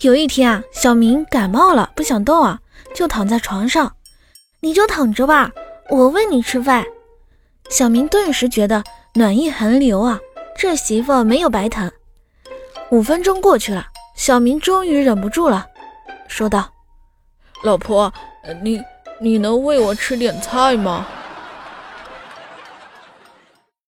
有一天啊小明感冒了不想动啊就躺在床上。你就躺着吧我喂你吃饭。小明顿时觉得暖意横流啊这媳妇没有白疼。五分钟过去了小明终于忍不住了说道老婆你你能喂我吃点菜吗？